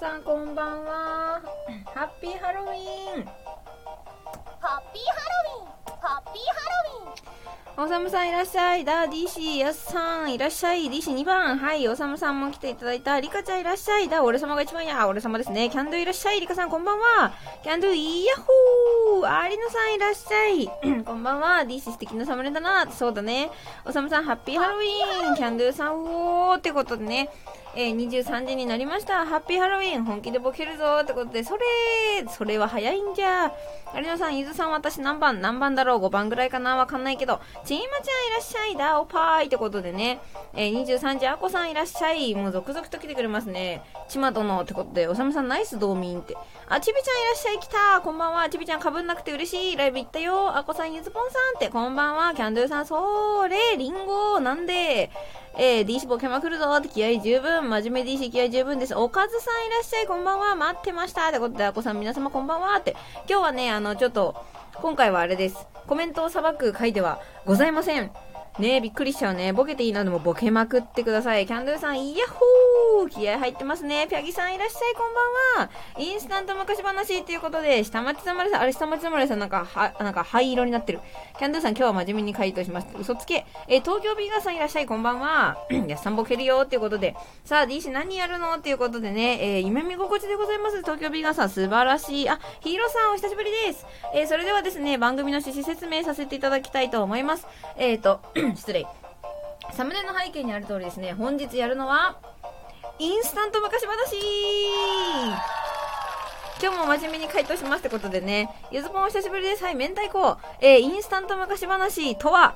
さんこんばんは。ハッピーハロウィン。ハッピーハロウィンハッピーハロウィンおさむさんいらっしゃい。ダー DC やすさんいらっしゃい。DC2 番。はい。おさむさんも来ていただいた。リカちゃんいらっしゃい。ダー俺様が一番や。俺様ですね。キャンドゥいらっしゃい。リカさんこんばんは。キャンドゥイヤッホー。アリノさんいらっしゃい。こんばんは。DC 素敵なサムネだな。そうだね。おさむさんハッピーハロウィン。キャンドゥさんおーってことでね。えー、23時になりました。ハッピーハロウィン。本気でボケるぞ。ってことで、それ、それは早いんじゃ。有野さん、ゆずさん、私何番？何番だろう ?5 番ぐらいかな？わかんないけど。ちーまちゃんいらっしゃい。だおぱーい。ってことでね。えー、23時、あこさんいらっしゃい。もう続々と来てくれますね。ちまどのってことで、おさむさんナイス道民って。あ、ちびちゃんいらっしゃい。来た。こんばんは。ちびちゃんかぶんなくて嬉しい。ライブ行ったよ。あこさん、ゆずぽんさんって。こんばんは。キャンドゥさん、そーれ、りんご。なんで、えー、DC ボケまくるぞって気合十分。真面目 DC 気合十分です。おかずさんいらっしゃい。こんばんは。待ってました。ってことで、あこさん皆様こんばんは。って。今日はね、あの、ちょっと、今回はあれです。コメントをさばく回ではございません。ねえ、びっくりしちゃうね。ボケていいのでもボケまくってください。キャンドゥさん、イヤッホー気合入ってますね。ピャギさんいらっしゃい、こんばんは。インスタント昔話っていうことで、下町侍さん、あれ下町侍さんなんか、は、なんか灰色になってる。キャンドゥさん、今日は真面目に回答します。嘘つけ。え、東京ビーガーさんいらっしゃい、こんばんは。やっさんボケるよっていうことで。さあ、DC 何やるのっていうことでね、えー、夢見心地でございます。東京ビーガーさん、素晴らしい。あ、ヒーローさん、お久しぶりです。えー、それではですね、番組の趣旨説明させていただきたいと思います。えーと、失礼。サムネの背景にある通りですね、本日やるのは、インスタント昔話今日も真面目に回答しますってことでね、ゆずぽんお久しぶりです。はい、明太子。えー、インスタント昔話とは、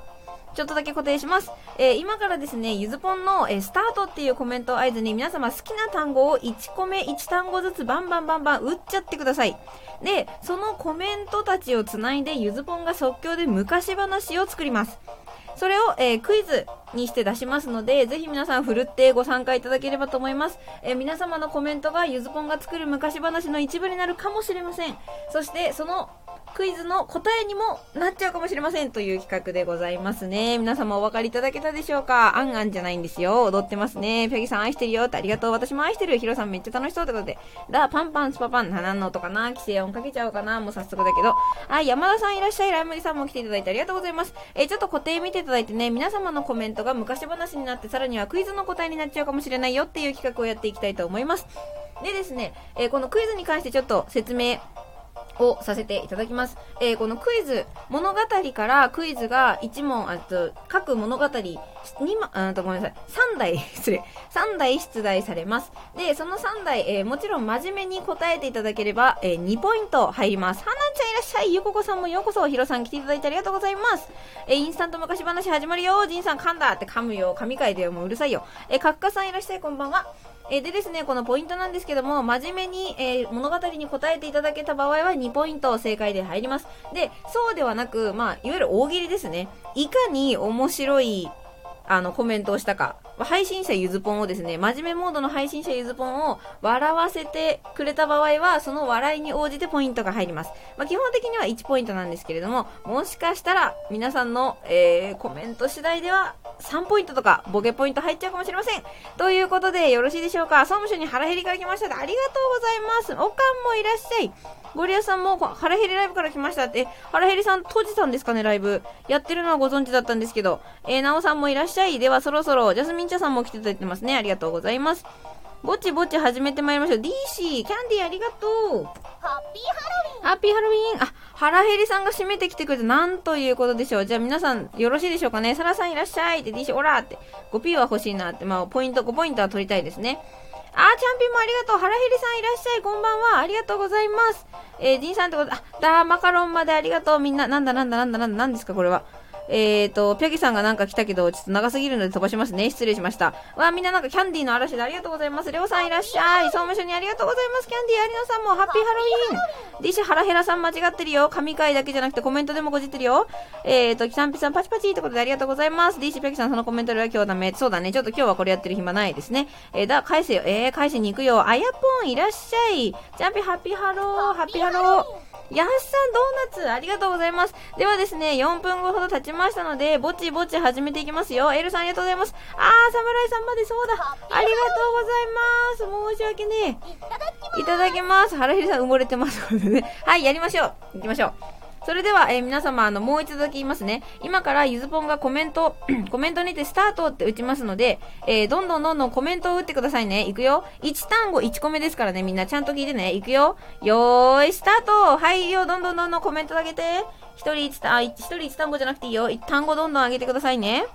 ちょっとだけ固定します。えー、今からですね、ゆずぽんの、えー、スタートっていうコメントを合図に皆様好きな単語を1個目1単語ずつバンバンバンバン打っちゃってください。で、そのコメントたちをつないでゆずぽんが即興で昔話を作ります。それを、えー、クイズにして出しますので、ぜひ皆さんふるってご参加いただければと思います。えー、皆様のコメントがゆずぽんが作る昔話の一部になるかもしれません。そして、そのクイズの答えにもなっちゃうかもしれませんという企画でございますね。皆様お分かりいただけたでしょうか？あんあんじゃないんですよ。踊ってますね。ペギさん愛してるよってありがとう。私も愛してる。ヒロさんめっちゃ楽しそうってことで。だ、パンパンスパパン、何の音かな？規制音かけちゃおうかな？もう早速だけど。あ、山田さんいらっしゃい。ライムリさんも来ていただいてありがとうございます。え、ちょっと固定見ていただいてね、皆様のコメントが昔話になって、さらにはクイズの答えになっちゃうかもしれないよっていう企画をやっていきたいと思います。でですね、えー、このクイズに関してちょっと説明をさせていただきます。えー、このクイズ、物語からクイズが1問、あと、各物語2、あとごめんなさい、3題、失礼、3題出題されます。で、その3題、えー、もちろん真面目に答えていただければ、えー、2ポイント入ります。はなちゃんいらっしゃい、ゆここさんもようこそ、ひろさん来ていただいてありがとうございます。え、インスタント昔話始まるよ、じんさん噛んだって噛むよ、噛み替えて、もううるさいよ。えー、かっかさんいらっしゃい、こんばんは。えー、でですね、このポイントなんですけども、真面目に、えー、物語に答えていただけた場合は2ポイント正解で入ります。で、そうではなく、まあ、いわゆる大喜利ですね。いかに面白い、あの、コメントをしたか。配信者ゆずぽんをですね、真面目モードの配信者ゆずぽんを笑わせてくれた場合は、その笑いに応じてポイントが入ります。まあ、基本的には1ポイントなんですけれども、もしかしたら皆さんの、えー、コメント次第では3ポイントとかボケポイント入っちゃうかもしれません。ということで、よろしいでしょうか総務省に腹減りから来ましたで、ありがとうございます。おかんもいらっしゃい。ゴリアさんも腹減りライブから来ましたって、腹減りさん閉じたんですかね、ライブ。やってるのはご存知だったんですけど、えー、なおさんもいらっしゃい。ではそろそろ、ジャスミンさんも来ていただいてますね。ありがとうございます。ぼちぼち始めてまいりましょう。DC、キャンディーありがとう。ハッピーハロウィンハッピーハロウィンあ、腹減りさんが締めてきてくれて、なんということでしょう。じゃあ皆さん、よろしいでしょうかね。サラさんいらっしゃいって DC、オラーって。5P は欲しいなって、まあ、ポイント、5ポイントは取りたいですね。あー、チャンピンもありがとう。腹減りさんいらっしゃい。こんばんは。ありがとうございます。えー、ジンさんってこと、あ、ダーマカロンまでありがとう。みんな、なんだなんだなんだなんだ、なんですかこれは。えーと、ピャギさんがなんか来たけど、ちょっと長すぎるので飛ばしますね。失礼しました。わあ、みんななんかキャンディーの嵐でありがとうございます。レオさんいらっしゃい。総務省にありがとうございます。キャンディー有野さんもハッピーハロウィン。ディシハラヘラさん間違ってるよ。神回だけじゃなくてコメントでもごじってるよ。えーと、キサンピさんパチパチってことでありがとうございます。ディシュピャギさんそのコメントでは今日ダメ。そうだね。ちょっと今日はこれやってる暇ないですね。えー、だ、返せよ。えー、返しに行くよ。あやぽんいらっしゃい。ジャンピハッピーハロー。ハッピーハロー。やすさんドーナツありがとうございます。ではですね、4分後ほど経ちましたので、ぼちぼち始めていきますよ。エルさんありがとうございます。あー、侍さんまでそうだ。ありがとうございます。申し訳ねえ。いただきいただきます。原ひさん埋もれてますのでね。はい、やりましょう。行きましょう。それでは、えー皆様、あの、もう一度だけ言いますね。今からゆずぽんがコメント、コメントにてスタートって打ちますので、えーどんどんどんどんコメントを打ってくださいね。いくよ。1単語1個目ですからね。みんなちゃんと聞いてね。いくよ。よーい、スタートはいよ、どんどんどんどんコメントあげて。一人一単、あ、一人一単語じゃなくていいよ。一単語どんどん上げてくださいね。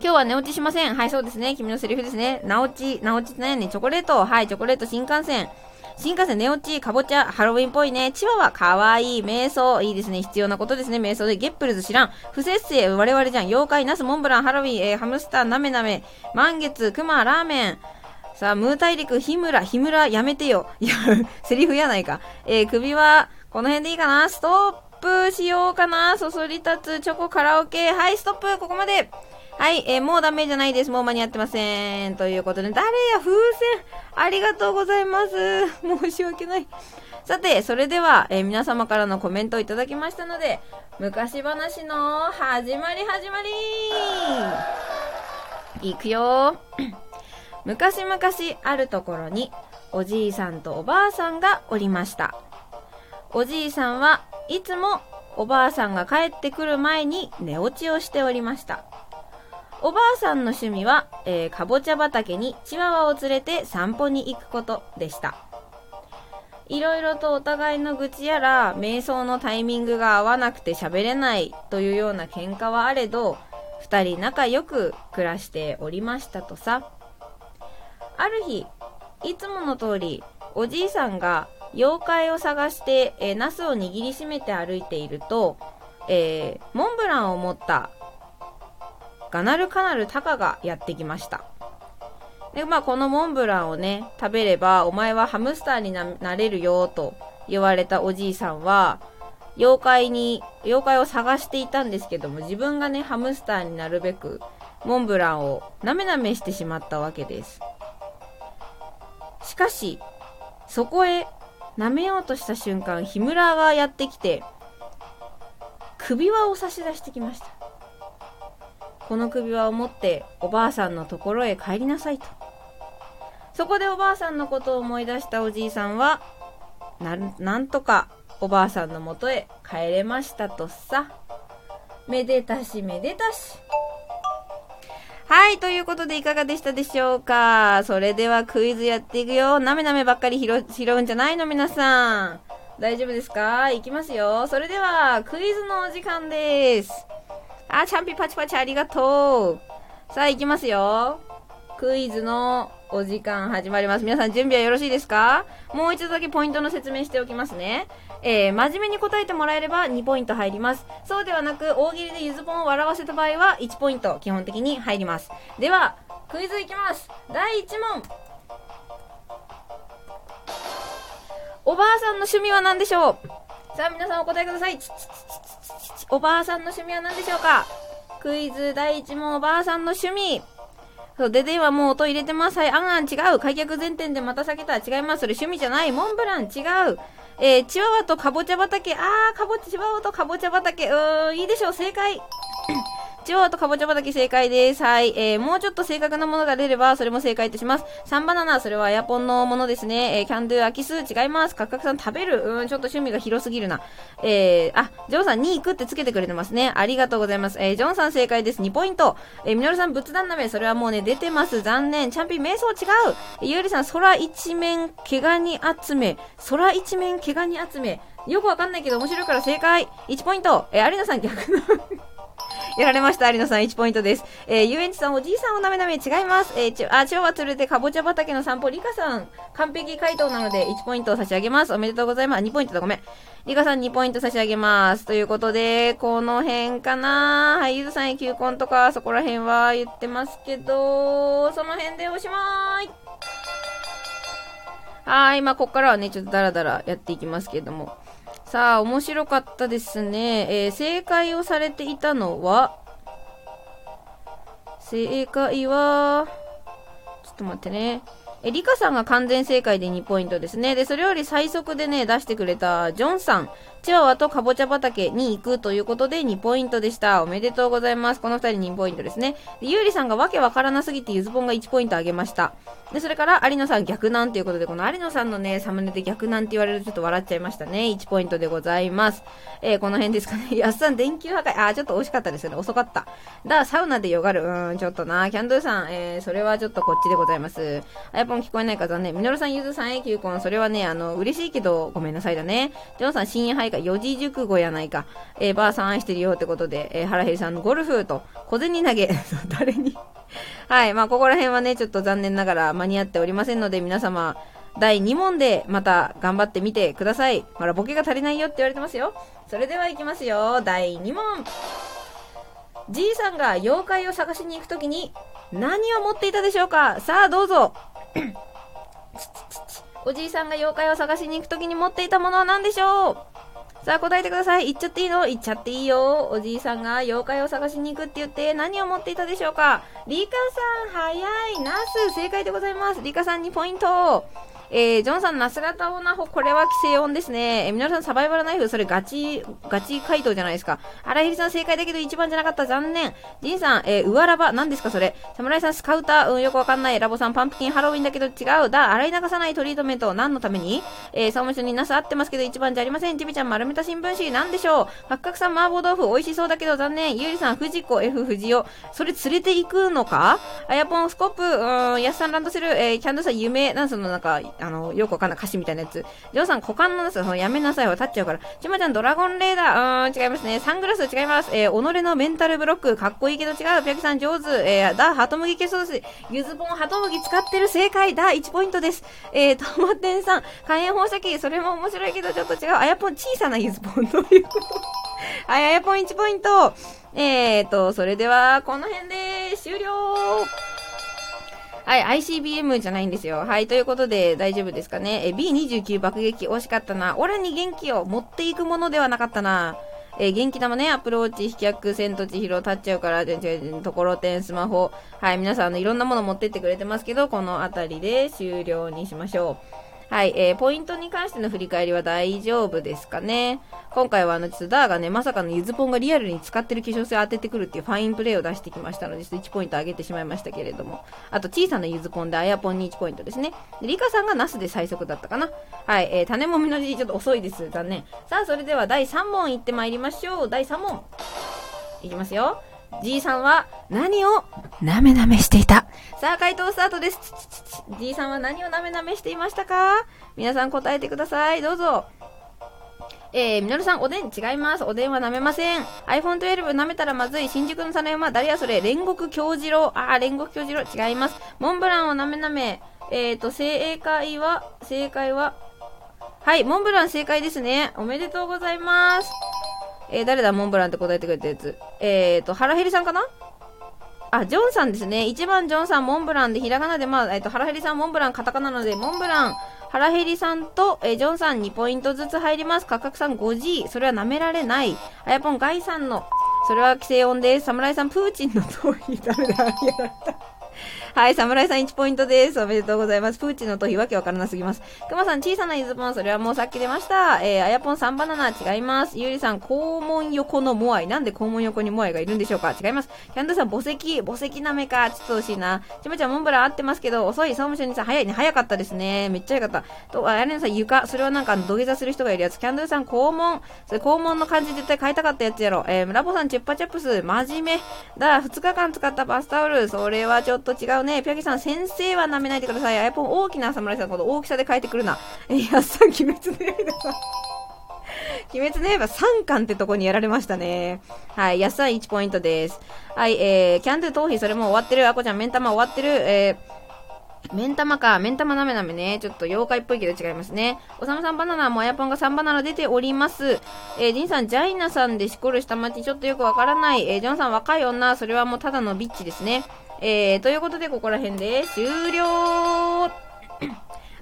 今日は寝落ちしません。はい、そうですね。君のセリフですね。なおち、なおちって何やねん。チョコレート。はい、チョコレート新幹線。新幹線寝落ち、かぼちゃ、ハロウィンっぽいね。チワワ、かわいい。瞑想、いいですね。必要なことですね。瞑想で、ゲップルズ知らん。不節制、我々じゃん。妖怪、ナス、モンブラン、ハロウィン、えーハムスター、なめなめ。満月、クマ、ラーメン。さあ、ムー大陸、日村、日村、やめてよ。いや、セリフやないか。えー首は、この辺でいいかなストップしようかなそそり立つ、チョコ、カラオケ。はい、ストップ、ここまで。はい、えーもうダメじゃないです。もう間に合ってません。ということで、誰や、風船。ありがとうございます。申し訳ない。さて、それでは、えー皆様からのコメントをいただきましたので、昔話の始まり始まりいくよ 昔々あるところに、おじいさんとおばあさんがおりました。おじいさんはいつもおばあさんが帰ってくる前に寝落ちをしておりました。おばあさんの趣味は、えーかぼちゃ畑にチワワを連れて散歩に行くことでした。いろいろとお互いの愚痴やら、瞑想のタイミングが合わなくて喋れないというような喧嘩はあれど、二人仲良く暮らしておりましたとさ。ある日、いつもの通り、おじいさんが妖怪を探して、えーナスを握りしめて歩いていると、えーモンブランを持ったガナルカナルタカがやってきました。で、まあ、このモンブランをね、食べれば、お前はハムスターになれるよ、と言われたおじいさんは、妖怪に、妖怪を探していたんですけども、自分がね、ハムスターになるべく、モンブランをなめなめしてしまったわけです。しかし、そこへ、舐めようとした瞬間、日村がやってきて、首輪を差し出してきました。この首輪を持っておばあさんのところへ帰りなさいと。そこでおばあさんのことを思い出したおじいさんは、な、なんとかおばあさんのもとへ帰れましたとさ。めでたしめでたし。はい、ということでいかがでしたでしょうかそれではクイズやっていくよ。なめなめばっかり拾うんじゃないの皆さん。大丈夫ですか？いきますよ。それでは、クイズのお時間です。あ、チャンピパチパチありがとう。さあ、行きますよ。クイズのお時間始まります。皆さん準備はよろしいですか？もう一度だけポイントの説明しておきますね。えー、真面目に答えてもらえれば2ポイント入ります。そうではなく、大喜利でゆずぽんを笑わせた場合は1ポイント基本的に入ります。では、クイズいきます。第1問。おばあさんの趣味は何でしょう？さあ、皆さんお答えください。ちちちちちちおばあさんの趣味は何でしょうか？クイズ第1問おばあさんの趣味。そう、でではもう音入れてます。はい、あんあん違う。開脚前転でまた避けた。違います。それ趣味じゃない。モンブラン違う。えー、チワワとかぼちゃ畑。あー、かぼち、チワワとかぼちゃ畑。うーん、いいでしょう。正解。チワワとかぼちゃ畑正解です。はい。えー、もうちょっと正確なものが出れば、それも正解とします。3バナナ、それはエアポンのものですね。えー、キャンドゥアキス、違います。カッカクさん食べる？うん、ちょっと趣味が広すぎるな。えー、あ、ジョンさん2行くってつけてくれてますね。ありがとうございます。えー、ジョンさん正解です。2ポイント。えー、ミノルさん仏壇鍋、それはもうね、出てます。残念。チャンピン瞑想違う。えー、ゆうりさん空一面毛ガニ集め。空一面毛ガニ集め。よくわかんないけど面白いから正解。1ポイント。えー、有野さん逆の。やられました、有野さん1ポイントです。えー、遊園地さん、おじいさんをなめなめ違います。えー、ち、あ、蝶は連れてかぼちゃ畑の散歩、リカさん、完璧回答なので1ポイントを差し上げます。おめでとうございます。2ポイントだ、ごめん。リカさん2ポイント差し上げます。ということで、この辺かなはい、ゆずさんへ求婚とか、そこら辺は言ってますけど、その辺でおしまい。はい、まあ、こっからはね、ちょっとダラダラやっていきますけども。さあ、面白かったですね。えー正解をされていたのは、正解は、ちょっと待ってね。え、リカさんが完全正解で2ポイントですね。で、それより最速でね、出してくれたジョンさん、チワワとかぼちゃ畑に行くということで2ポイントでした。おめでとうございます。この2人2ポイントですね。で、ゆうりさんがわけわからなすぎてゆずぽんが1ポイントあげました。で、それから、有野さん逆難ということで、この有野さんのね、サムネで逆難って言われるとちょっと笑っちゃいましたね。1ポイントでございます。えー、この辺ですかね。やっさん、電球破壊。あー、ちょっと惜しかったですよね。遅かった。だ、サウナでよがる。うん、ちょっとな。キャンドゥさん、えー、それはちょっとこっちでございます。あやぽん聞こえないか残念。みのるさん、ゆずさん、えきゅうこん、それはね、あの、嬉しいけど、ごめんなさいだね。ジョンさん、深夜配下、四字熟語やないか。えー、ばあさん愛してるよってことで、えー、原平さんのゴルフと、小銭投げ、誰に？はい、まあ、ここら辺はね、ちょっと残念ながら間に合っておりませんので、皆様、第2問でまた頑張ってみてください。ほら、ボケが足りないよって言われてますよ。それでは行きますよ。第2問。じいさんが妖怪を探しに行くときに何を持っていたでしょうか？さあ、どうぞ。おじいさんが妖怪を探しに行くときに持っていたものは何でしょう？さあ答えてください。行っちゃっていいの？行っちゃっていいよ。おじいさんが妖怪を探しに行くって言って何を持っていたでしょうか？リカさん、早い。ナス、正解でございます。リカさんにポイント。えー、ジョンさん、ナス型オナホ、これは規制音ですね。えー、皆さん、サバイバルナイフ、それガチ、ガチ回答じゃないですか。荒井さん、正解だけど一番じゃなかった、残念。ジンさん、えー、上ラバ、何ですか、それ。侍さん、スカウター、うん、よくわかんない。ラボさん、パンプキン、ハロウィンだけど違う。だ、洗い流さないトリートメント、何のために？えー、総務省にナス合ってますけど、一番じゃありません。ちびちゃん、丸めた新聞紙、なんでしょう？八角さん、麻婆豆腐、美味しそうだけど残念。ゆうりさん、藤子、F、藤尾。それ連れて行くのか？あやぽん、スコップ、うん、やさん、ランドセル、えー、キャンドさん、夢、なんその、なんか、あの、よくわかんない。歌詞みたいなやつ。ジョーさん、股間のなさ、やめなさいは立っちゃうから。ちまちゃん、ドラゴンレーダー。うーん、違いますね。サングラス違います。えー、己のメンタルブロック、かっこいいけど違う。ピャキさん、上手。えー、だ、ハトムギ消そうです。ゆずぼん、ハトムギ使ってる正解。だ、1ポイントです。えー、とまてんさん、火炎放射器、それも面白いけどちょっと違う。あやぽん、小さなゆずぼん、どういうことはい、あやぽん1ポイント。えーと、それでは、この辺で終了はい、ICBM じゃないんですよ。はい、ということで大丈夫ですかね。え、B29 爆撃惜しかったな。俺に元気を持っていくものではなかったな。えー、元気玉ね、アプローチ、飛脚、千と千尋、立っちゃうから、ところてん、スマホ。はい、皆さん、あの、いろんなもの持ってってくれてますけど、この辺りで終了にしましょう。はい、えー、ポイントに関しての振り返りは大丈夫ですかね。今回はあの、ちょっとダーがね、まさかのゆずぽんがリアルに使ってる化粧水を当ててくるっていうファインプレーを出してきましたので、ちょっと1ポイント上げてしまいましたけれども。あと、小さなゆずぽんであやぽんに1ポイントですね。で、リカさんがナスで最速だったかな。はい、えー、種もみの字ちょっと遅いです。残念。さあ、それでは第3問いってまいりましょう。第3問。いきますよ。じいさんは何をなめなめしていた？さあ、回答スタートです。じいさんは何をなめなめしていましたか？皆さん答えてください。どうぞ。えー、みのるさん、おでん違います。おでんは舐めません。iPhone 12舐めたらまずい。新宿のサナヤマ、誰やそれ。煉獄京次郎。あー、煉獄京次郎。違います。モンブランを舐め舐め。えーと、正解は、正解は、はい、モンブラン正解ですね。おめでとうございます。えー、誰だ、モンブランって答えてくれたやつ。えーと、腹減りさんかな？あ、ジョンさんですね。1番ジョンさん、モンブランで、ひらがなで、まあ、えっ、ー、と、腹減りさん、モンブラン、カタカナなので、モンブラン、腹減りさんと、えー、ジョンさん2ポイントずつ入ります。価格さん 5G、それは舐められない。あやぽん、ガイさんの、それは規制音です。侍さん、プーチンの通り、ダメだ、やった。はい、侍さん1ポイントです。おめでとうございます。プーチンの逃避わけわからなすぎます。くまさん、小さなゆずぽん、それはもうさっき出ました。えー、あやぽん3バナナ、違います。ゆうりさん、肛門横のモアイ。なんで肛門横にモアイがいるんでしょうか違います。キャンドゥさん、墓石、墓石なめか。ちょっと惜しいな。ちまちゃん、モンブラン合ってますけど、遅い。総務省にさん、早いね。早かったですね。めっちゃ早かった。と、あやねさん、床。それはなんか、土下座する人がいるやつ。キャンドゥさん、肛門。それ、肛門の感じ絶対変えたかったやつやろ。えー、ラボさん、チュッパチャップス。真面目。だ、2日間使ったバスタオル。それはちょっとと違うね。ピャギさん、先生は舐めないでください。あやぽん大きな侍さん、この大きさで変えてくるな。え、やっさん、鬼滅の刃さん。鬼滅の刃3巻ってとこにやられましたね。はい、やっさん1ポイントです。はい、えー、キャンドゥ頭皮それも終わってる。あこちゃん、目ん玉終わってる。えー、目ん玉か。目ん玉なめなめね。ちょっと妖怪っぽいけど違いますね。おさむさんバナナもあやぽんが3バナナ出ております。えー、ジンさん、ジャイナさんでしこる下町ちょっとよくわからない。えー、ジョンさん若い女。それはもうただのビッチですね。えー、ということで、ここら辺で終了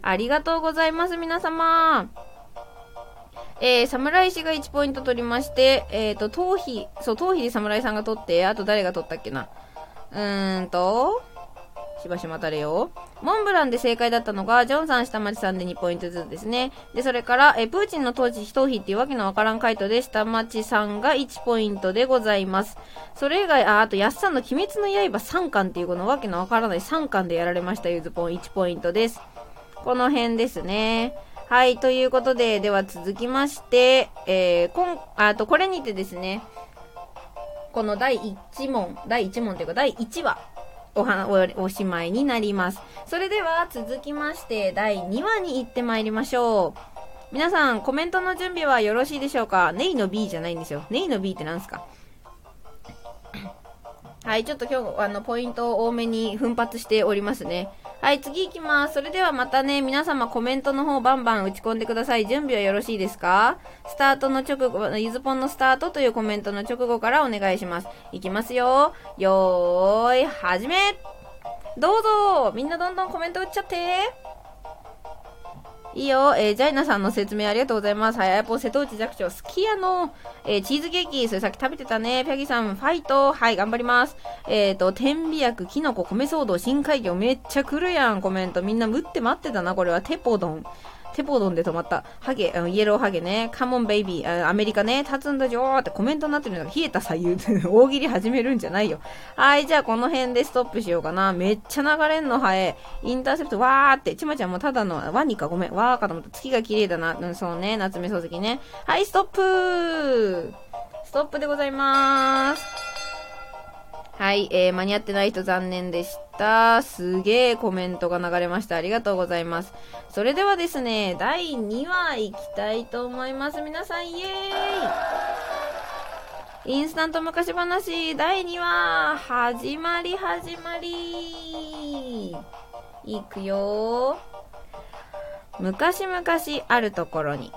ありがとうございます、皆様。えー、侍氏が1ポイント取りまして、えっ、ー、と、頭皮、そう、頭皮で侍さんが取って、あと誰が取ったっけな。うーんと、しばし待たれよ。モンブランで正解だったのが、ジョンさん、下町さんで2ポイントずつですね。で、それから、えプーチンの統治非逃避っていうわけのわからん回答で、下町さんが1ポイントでございます。それ以外、あ、あと、やっさんの鬼滅の刃3巻っていうこのわけのわからない3巻でやられました、ゆずぽん1ポイントです。この辺ですね。はい、ということで、では続きまして、えー、こん、あと、これにてですね、この第1問、第1問というか第1話、おはお、おしまいになります。それでは続きまして、第2話に行ってまいりましょう。皆さん、コメントの準備はよろしいでしょうか？ネイの B じゃないんですよ。ネイの B って何すか？はい、ちょっと今日、あの、ポイントを多めに奮発しておりますね。はい、次行きます。それではまたね、皆様コメントの方バンバン打ち込んでください。準備はよろしいですか？スタートの直後、ゆずぽんのスタートというコメントの直後からお願いします。行きますよ。よーい、はじめどうぞみんなどんどんコメント打っちゃっていいよ。えー、ジャイナさんの説明ありがとうございます。はい、あやぽ瀬戸内寂聴すきやの。えー、チーズケーキ、それさっき食べてたね。ピャギさん、ファイト。はい、頑張ります。えっ、ー、と、天美薬、キノコ、米騒動、深海魚、めっちゃ来るやん、コメント。みんな、打って待ってたな、これは。テポドン。テポドンで止まった。ハゲ、イエローハゲね。カモンベイビー、アメリカね。立つんだじょーってコメントになってるのが冷えた左右 大喜利始めるんじゃないよ。はい、じゃあこの辺でストップしようかな。めっちゃ流れんのハエ。インターセプト、わーって。ちまちゃんもただのワニか？ごめん。わーかと思った。月が綺麗だな。うん、そうね。夏目漱石ね。はい、ストップストップでございまーす。はい、えー、間に合ってない人残念でした。すげえコメントが流れました。ありがとうございます。それではですね、第2話いきたいと思います。皆さん、イエーイインスタント昔話第2話始まり始まりいくよ昔々あるところに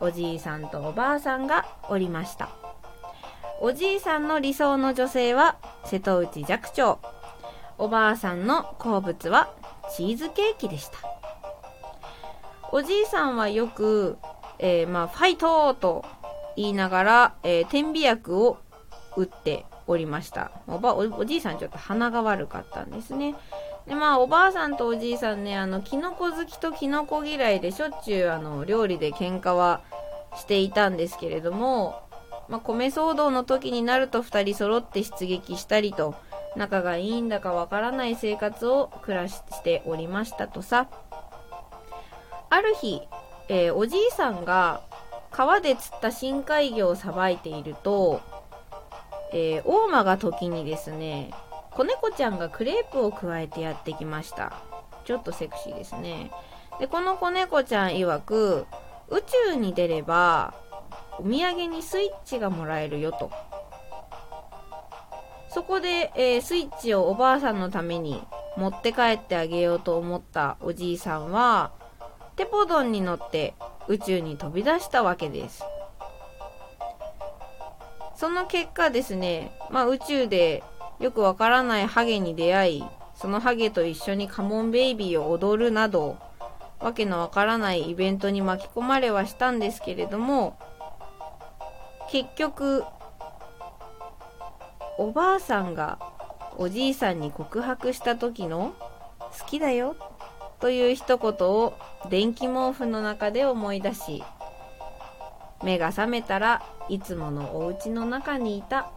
おじいさんとおばあさんがおりました。おじいさんの理想の女性は瀬戸内寂聴。おばあさんの好物はチーズケーキでした。おじいさんはよく、えー、まあ、ファイトと言いながら、えー、点鼻薬を打っておりました。おばお、おじいさんちょっと鼻が悪かったんですね。で、まあ、おばあさんとおじいさんね、あの、キノコ好きとキノコ嫌いでしょっちゅう、あの、料理で喧嘩はしていたんですけれども、まあ、米騒動の時になると2人揃って出撃したりと仲がいいんだかわからない生活を暮らしておりましたとさ。ある日、えー、おじいさんが川で釣った深海魚をさばいていると、えー、大間が時にですね子猫ちゃんがクレープを加えてやってきました。ちょっとセクシーですね。でこの子猫ちゃん曰く宇宙に出ればお土産にスイッチがもらえるよと。そこで、えー、スイッチをおばあさんのために持って帰ってあげようと思ったおじいさんは、テポドンに乗って宇宙に飛び出したわけです。その結果ですね、まあ宇宙でよくわからないハゲに出会い、そのハゲと一緒にカモンベイビーを踊るなど、わけのわからないイベントに巻き込まれはしたんですけれども、結局おばあさんがおじいさんに告白した時の好きだよという一言を電気毛布の中で思い出し目が覚めたらいつものお家の中にいた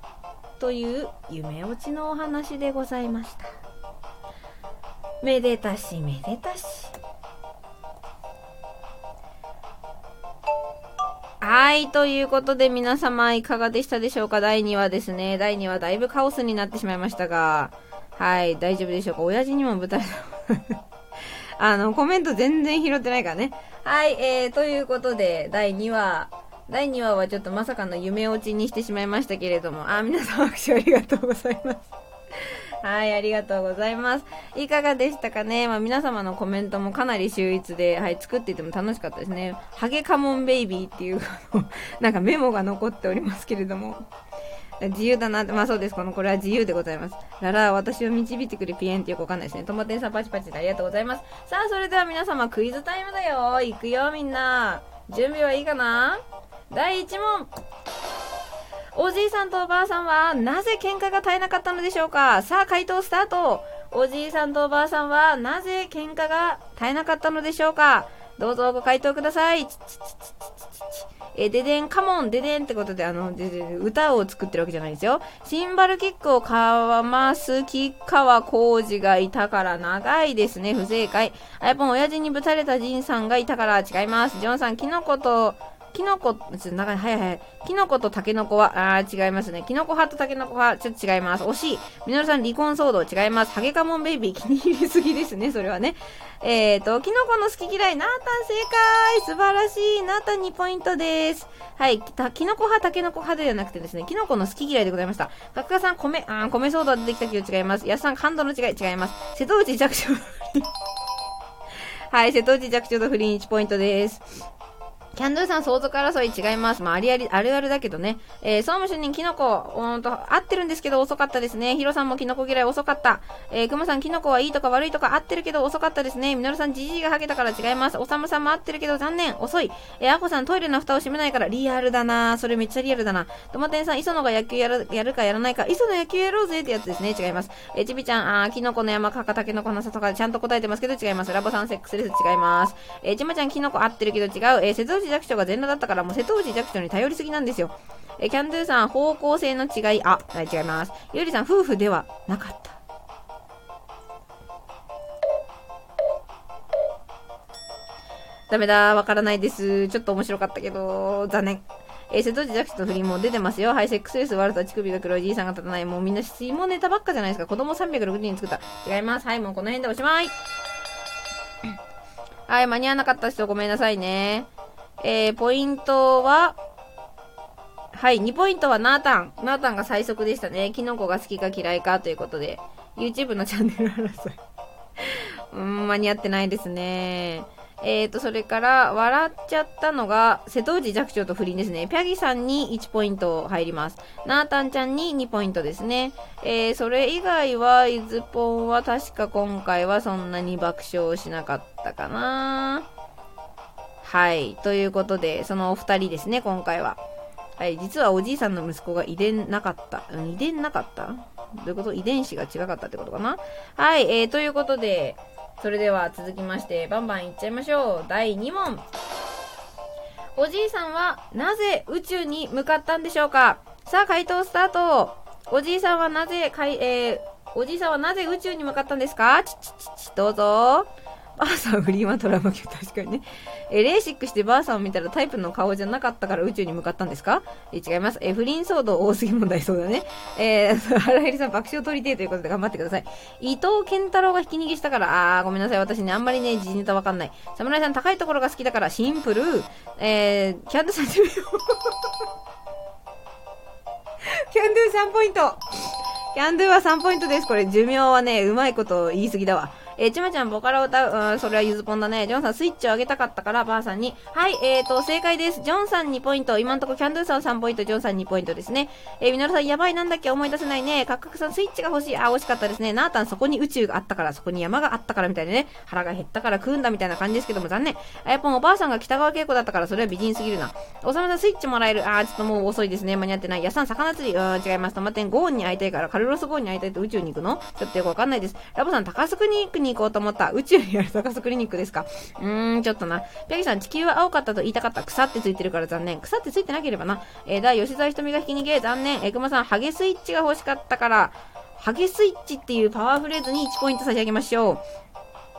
という夢落ちのお話でございました。めでたしめでたし。はい、ということで皆様いかがでしたでしょうか？第2話ですね。第2話だいぶカオスになってしまいましたが、はい、大丈夫でしょうか？親父にも舞台 あの、コメント全然拾ってないからね。はい、えー、ということで、第2話、第2話はちょっとまさかの夢落ちにしてしまいましたけれども、あ、皆さん拍手ありがとうございます。はい、ありがとうございます。いかがでしたかね？まあ、皆様のコメントもかなり秀逸で、はい、作っていても楽しかったですね。ハゲカモンベイビーっていう なんかメモが残っておりますけれども。自由だなって、まあそうです。この、これは自由でございます。ララ、私を導いてくれピエンってよくわかんないですね。トマテンさんパチパチでありがとうございます。さあ、それでは皆様クイズタイムだよ。行くよ、みんな。準備はいいかな？第1問。おじいさんとおばあさんはなぜ喧嘩が絶えなかったのでしょうか？さあ回答スタートおじいさんとおばあさんはなぜ喧嘩が絶えなかったのでしょうか？どうぞご回答ください。えででん、カモン、ででんってことで、あの、でで歌を作ってるわけじゃないですよ。シンバルキックをかます吉川浩司がいたから長いですね。不正解。あやぽん、親父にぶたれたジンさんがいたから違います。ジョンさん、キノコと、キノコ、ちょっと長い、はいはい。キノコとタケノコは、あー、違いますね。キノコ派とタケノコ派、ちょっと違います。惜しい。みのるさん、離婚騒動違います。ハゲカモンベイビー、気に入りすぎですね、それはね。えーと、キノコの好き嫌い、ナータン正解素晴らしいナータン2ポイントです。はい、たキノコ派、タケノコ派ではなくてですね、キノコの好き嫌いでございました。角川さん、米、あー、米騒動出てきたけど違います。安さん、感度の違い、違います。瀬戸内弱小。はい、瀬戸内弱小と不倫1ポイントです。キャンドゥさん、相続争い違います。まあ、ありあり、あるあるだけどね。えー、総務主任、キノコ、うんと、合ってるんですけど遅かったですね。ヒロさんもキノコ嫌い遅かった。えー、クマさん、キノコはいいとか悪いとか合ってるけど遅かったですね。ミノルさん、ジジイがハゲたから違います。おさむさんも合ってるけど残念。遅い。えー、アコさん、トイレの蓋を閉めないからリアルだなそれめっちゃリアルだな。トマテンさん、磯野が野球やる、やるかやらないか。磯野野球やろうぜってやつですね。違います。えー、ちびちゃん、あー、キノコの山かかタケノコの里とかちゃんと答えてますけど違います。ラボさん、セックスレス違います。えー、ちまちゃん、キノコ合ってるけど違う。えー、瀬戸弱小が全裸だったからもう瀬戸内弱小に頼りすぎなんですよ。え、キャンドゥさん、方向性の違い、あ、はい、違います。ゆりさん、夫婦ではなかった。ダメだ、わからないです。ちょっと面白かったけど、残念。えー、瀬戸内弱小と不倫も出てますよ。はい、セックスレス悪さ、乳首が黒いじいさんが立たない。もうみんな下ネタばっかじゃないですか。子供360人作った。違います。はい、もうこの辺でおしまい。はい、間に合わなかった人ごめんなさいね。えー、ポイントは、はい、2ポイントはナータン。ナータンが最速でしたね。キノコが好きか嫌いかということで。YouTube のチャンネル争い。うーん、間に合ってないですね。えーと、それから、笑っちゃったのが、瀬戸内寂聴と不倫ですね。ピャギさんに1ポイント入ります。ナータンちゃんに2ポイントですね。えー、それ以外は、イズポンは確か今回はそんなに爆笑しなかったかなはい。ということで、そのお二人ですね、今回は。はい。実はおじいさんの息子が遺伝なかった。うん遺伝なかった？どういうこと？遺伝子が違かったってことかな？はい。えー、ということで、それでは続きまして、バンバンいっちゃいましょう。第2問。おじいさんはなぜ宇宙に向かったんでしょうか？さあ、回答スタート。おじいさんはなぜ、かい、えー、おじいさんはなぜ宇宙に向かったんですか？ちちちち、どうぞ。ばあさん不倫はトラマ確かにね。えレーシックしてばあさんを見たらタイプの顔じゃなかったから宇宙に向かったんですか？え違います。え不倫騒動多すぎ問題そうだね。えー、原入さん爆笑取りてということで頑張ってください。伊藤健太郎が引き逃げしたから、あー、ごめんなさい。私ね、あんまりね、時事ネタわかんない。侍さん高いところが好きだからシンプル。えー、キャンドゥさんてみよう。キャンドゥ3ポイント。キャンドゥは3ポイントです。これ、寿命はね、うまいこと言い過ぎだわ。えー、ちまちゃんボカロ歌う、うん、それはゆずぽんだね。ジョンさんスイッチを上げたかったから、ばあさんに。はい、えーと、正解です。ジョンさん2ポイント。今んとこキャンドゥさん3ポイント、ジョンさん2ポイントですね。えー、みのるさんやばいなんだっけ思い出せないね。カッカクさんスイッチが欲しい。あ、惜しかったですね。ナータンそこに宇宙があったから、そこに山があったからみたいなね。腹が減ったから食うんだみたいな感じですけども残念。あやっぱおばあさんが北川景子だったから、それは美人すぎるな。おさまさんスイッチもらえる。あー、ちょっともう遅いですね。間に合ってない。やさん魚釣り。うん、違います。トマテンゴーンに会いたいから、カルロスゴーンに会いたいと宇宙に行くの？ちょっとよくわかんないです。ラボさん高須クニックに行こうと思った。宇宙にあるサカスクリニックですか？うーん、ちょっとな。ピャギさん、地球は青かったと言いたかった。腐ってついてるから残念。腐ってついてなければな。えー、だ、吉沢瞳が引き逃げ、残念。えー、熊さん、ハゲスイッチが欲しかったから、ハゲスイッチっていうパワーフレーズに1ポイント差し上げましょう。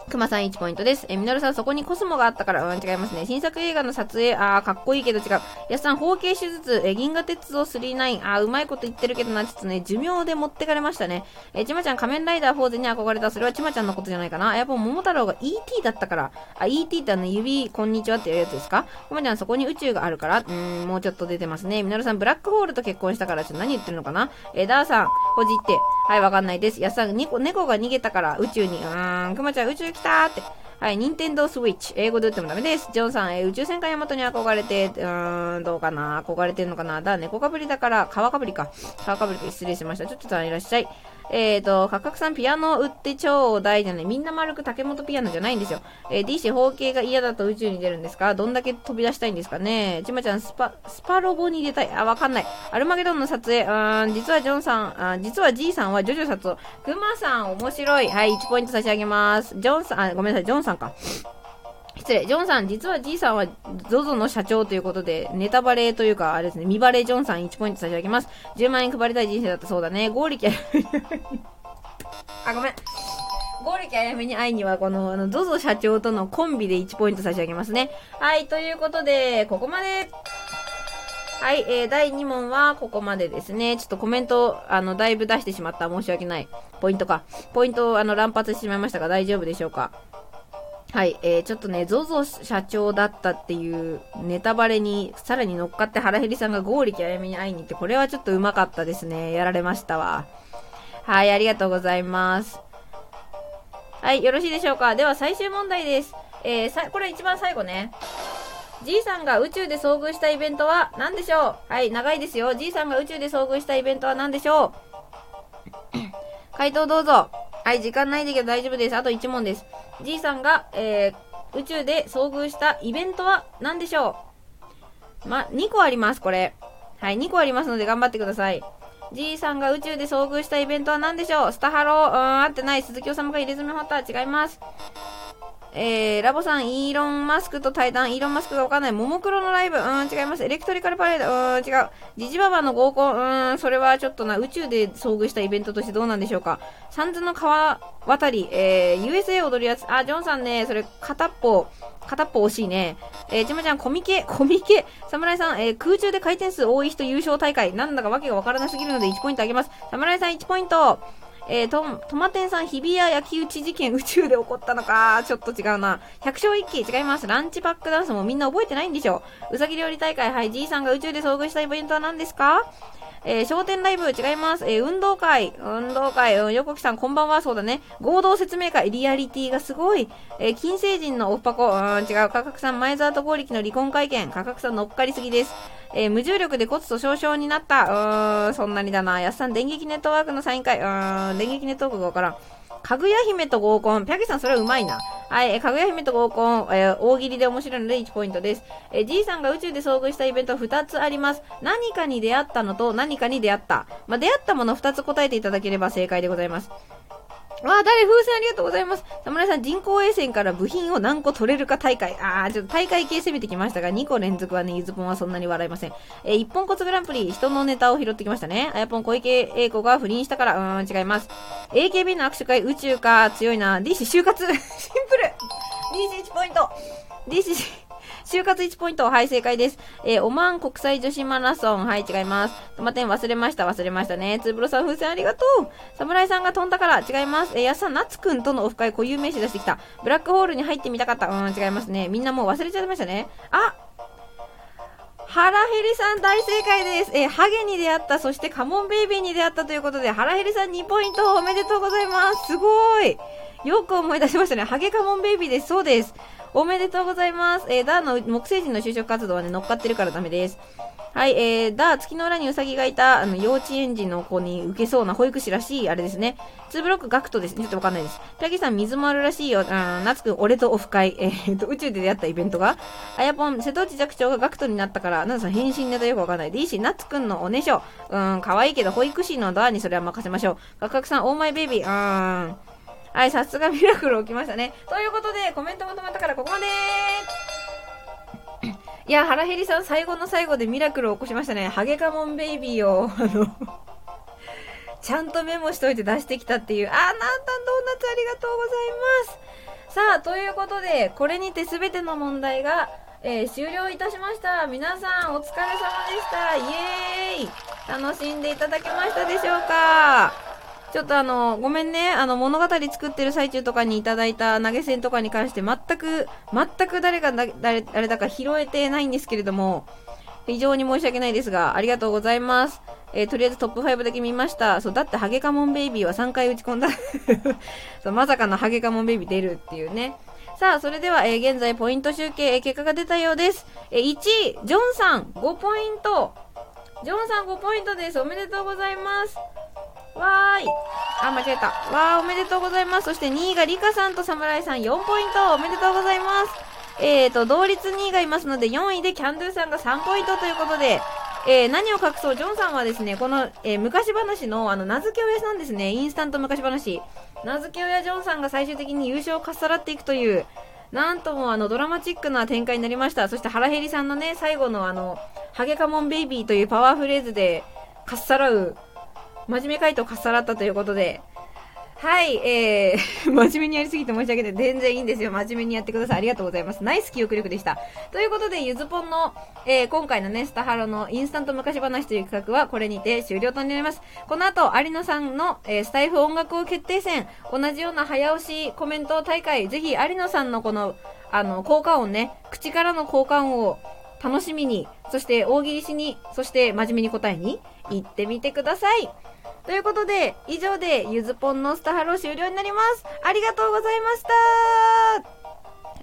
熊さん1ポイントです。え、みのるさん、そこにコスモがあったから、うん、違いますね。新作映画の撮影、あー、かっこいいけど違う。やすさん、包茎手術、え、銀河鉄道39、あー、うまいこと言ってるけどな、ちょっとね、寿命で持ってかれましたね。え、ちまちゃん、仮面ライダーフォーゼに憧れた。それはちまちゃんのことじゃないかな。やっぱ桃太郎が ET だったから。あ、ET ってあの、指、こんにちはっていうやつですか？くまちゃん、そこに宇宙があるから。うん、もうちょっと出てますね。みのるさん、ブラックホールと結婚したから、ちょっと何言ってるのかな？えー、ダーさん、ほじって。はい、わかんないです。やさん、猫、猫が逃げたから、宇宙に。うーん、くまちゃん、宇宙来たーって。はい、ニンテンドースイッチ。英語で言ってもダメです。ジョンさん、えー宇宙戦艦ヤマトに憧れて、うーん、どうかな？憧れてんのかな？だ、猫かぶりだから、川かぶりか。川かぶりか、失礼しました。ちょっとさんいらっしゃい。えっ、ー、と、価格さんピアノ売って超大じゃない。みんな丸く竹本ピアノじゃないんですよ。えー、D 氏方形が嫌だと宇宙に出るんですか？どんだけ飛び出したいんですかね？ちまちゃん、スパ、スパロボに出たい？あ、わかんない。アルマゲドンの撮影、あ実はジョンさん、あ実は G さんはジョジョ撮影。クマさん、面白い。はい、1ポイント差し上げます。ジョンさん、あ、ごめんなさい、ジョンさんか。失礼、ジョンさん、実は G さんは ZOZO の社長ということで、ネタバレというか、あれですね、見バレジョンさん1ポイント差し上げます。10万円配りたい人生だったそうだね。合力あ、ごめん。合力あやめに会いには、この、あの、ZOZO 社長とのコンビで1ポイント差し上げますね。はい、ということで、ここまで。はい、えー、第2問はここまでですね。ちょっとコメント、あの、だいぶ出してしまった。申し訳ない。ポイントか。ポイントを、あの、乱発してしまいましたが、大丈夫でしょうか？はい、えー、ちょっとね、ZOZO 社長だったっていうネタバレにさらに乗っかって腹減りさんが剛力あやめに会いに行って、これはちょっとうまかったですね。やられましたわ。はい、ありがとうございます。はい、よろしいでしょうか。では最終問題です。えー、さ、これ一番最後ね。G さんが宇宙で遭遇したイベントは何でしょうはい、長いですよ。G さんが宇宙で遭遇したイベントは何でしょう 回答どうぞ。はい、時間ないでけど大丈夫です。あと1問です。じいさんが、えー、宇宙で遭遇したイベントは何でしょう？ま、2個あります、これ。はい、2個ありますので頑張ってください。じいさんが宇宙で遭遇したイベントは何でしょう？スタハロー、うん、合ってない。鈴木おさむが入れ墨彫った、違います。えー、ラボさん、イーロン・マスクと対談、イーロン・マスクがわかんない。ももクロのライブ、うん、違います。エレクトリカルパレード、うん、違う。ジジババの合コン、うん、それはちょっとな、宇宙で遭遇したイベントとしてどうなんでしょうか。サンズの川渡り、えー、USA 踊るやつ、あ、ジョンさんね、それ、片っぽ、片っぽ惜しいね。えー、ちまちゃん、コミケ、コミケ、侍さん、えー、空中で回転数多い人優勝大会、なんだかわけがわからなすぎるので1ポイントあげます。侍さん1ポイント。えー、と、トマテンさん、日比谷焼き討ち事件宇宙で起こったのか。ちょっと違うな。百姓一揆違います。ランチパックダンスもみんな覚えてないんでしょう。うさぎ料理大会、はい、じいさんが宇宙で遭遇したイベントは何ですか？えー、商店ライブ違います。えー、運動会、運動会、うん、横木さんこんばんは、そうだね。合同説明会、リアリティがすごい。えー、金星人のオフパコ、うん、違う。価格さん、前澤と合力の離婚会見、価格さん乗っかりすぎです。えー、無重力で骨粗鬆症になった。うーん、そんなにだな。やさん、電撃ネットワークのサイン会、うーん、電撃ネットワークがわからん。かぐや姫と合コン。ピャケさん、それはうまいな。はい、かぐや姫と合コン、えー、大喜利で面白いので1ポイントです。えー、G さんが宇宙で遭遇したイベント2つあります。何かに出会ったのと何かに出会った。まあ、出会ったもの2つ答えていただければ正解でございます。わあ、誰風船ありがとうございます。侍さん、人工衛星から部品を何個取れるか大会。ああ、ちょっと大会系攻めてきましたが、2個連続はね、ゆずぽんはそんなに笑いません。えー、一本骨グランプリ、人のネタを拾ってきましたね。あやぽん小池栄子が不倫したから、うーん、違います。AKB の握手会、宇宙か、強いな。DC 就活、シンプル !DC1 ポイント !DC、就活1ポイント。はい、正解です。えー、オマーン国際女子マラソン。はい、違います。トマテン忘れました、忘れましたね。ツーブロさん風船ありがとう。侍さんが飛んだから違います。えー、やさん、夏くんとのオフ会固有名詞出してきた。ブラックホールに入ってみたかった。うん、違いますね。みんなもう忘れちゃいましたね。あハラヘリさん大正解です。え、ハゲに出会った、そしてカモンベイビーに出会ったということで、ハラヘリさん2ポイントおめでとうございます。すごい。よく思い出しましたね。ハゲカモンベイビーです。そうです。おめでとうございます。えー、ダーの木星人の就職活動はね、乗っかってるからダメです。はい、えー、ダー、月の裏にウサギがいた、あの、幼稚園児の子に受けそうな保育士らしい、あれですね。2ブロックガクトですね。ちょっとわかんないです。ピャギさん、水もあるらしいよ。うん、夏くん、俺とオフ会。えー、と、宇宙で出会ったイベントが。あやぽん、瀬戸内寂聴がガクトになったから、なんさん、返信ネタよくわかんない。でいいし、夏くんのおねしょ。うん、可愛いけど、保育士のダーにそれは任せましょう。ガクガクさん、オーマイベイビー。うーん。はい、さすがミラクル起きましたね。ということで、コメントまとまったからここまでいや、腹減りさん最後の最後でミラクルを起こしましたね。ハゲカモンベイビーを、あのちゃんとメモしといて出してきたっていう。あ、なんたんドーナツありがとうございます。さあ、ということで、これにて全ての問題が、えー、終了いたしました。皆さん、お疲れ様でした。イエーイ楽しんでいただけましたでしょうか？ちょっとあの、ごめんね、あの、物語作ってる最中とかにいただいた投げ銭とかに関して全く、全く誰が誰、誰だか拾えてないんですけれども、非常に申し訳ないですが、ありがとうございます。えー、とりあえずトップ5だけ見ました。そう、だってハゲカモンベイビーは3回打ち込んだ そう。まさかのハゲカモンベイビー出るっていうね。さあ、それでは、えー、現在ポイント集計、えー、結果が出たようです。え、1位、ジョンさん5ポイント。ジョンさん5ポイントです。おめでとうございます。わーい。あ、間違えた。わー、おめでとうございます。そして2位がリカさんと侍さん4ポイント。おめでとうございます。えーと、同率2位がいますので、4位でキャンドゥさんが3ポイントということで、えー、何を隠そう、ジョンさんはですね、この、えー、昔話の、あの、名付け親さんですね、インスタント昔話。名付け親ジョンさんが最終的に優勝をかっさらっていくという、なんともあの、ドラマチックな展開になりました。そして原ヘリさんのね、最後のあの、ハゲカモンベイビーというパワーフレーズで、かっさらう、真面目回答かっさらったということで、はい、えー、真面目にやりすぎて申し訳ない。全然いいんですよ。真面目にやってください。ありがとうございます。ナイス記憶力でした。ということで、ゆずぽんの、えー、今回のね、スタハロのインスタント昔話という企画はこれにて終了となります。この後、有野さんの、えー、スタイフ音楽王決定戦、同じような早押しコメント大会、ぜひ有野さんのこの、あの、効果音ね、口からの効果音を楽しみに、そして大喜利しに、そして真面目に答えに行ってみてください。ということで、以上でゆずぽんのスタハロ終了になります。ありがとうございまし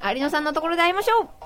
た有野さんのところで会いましょう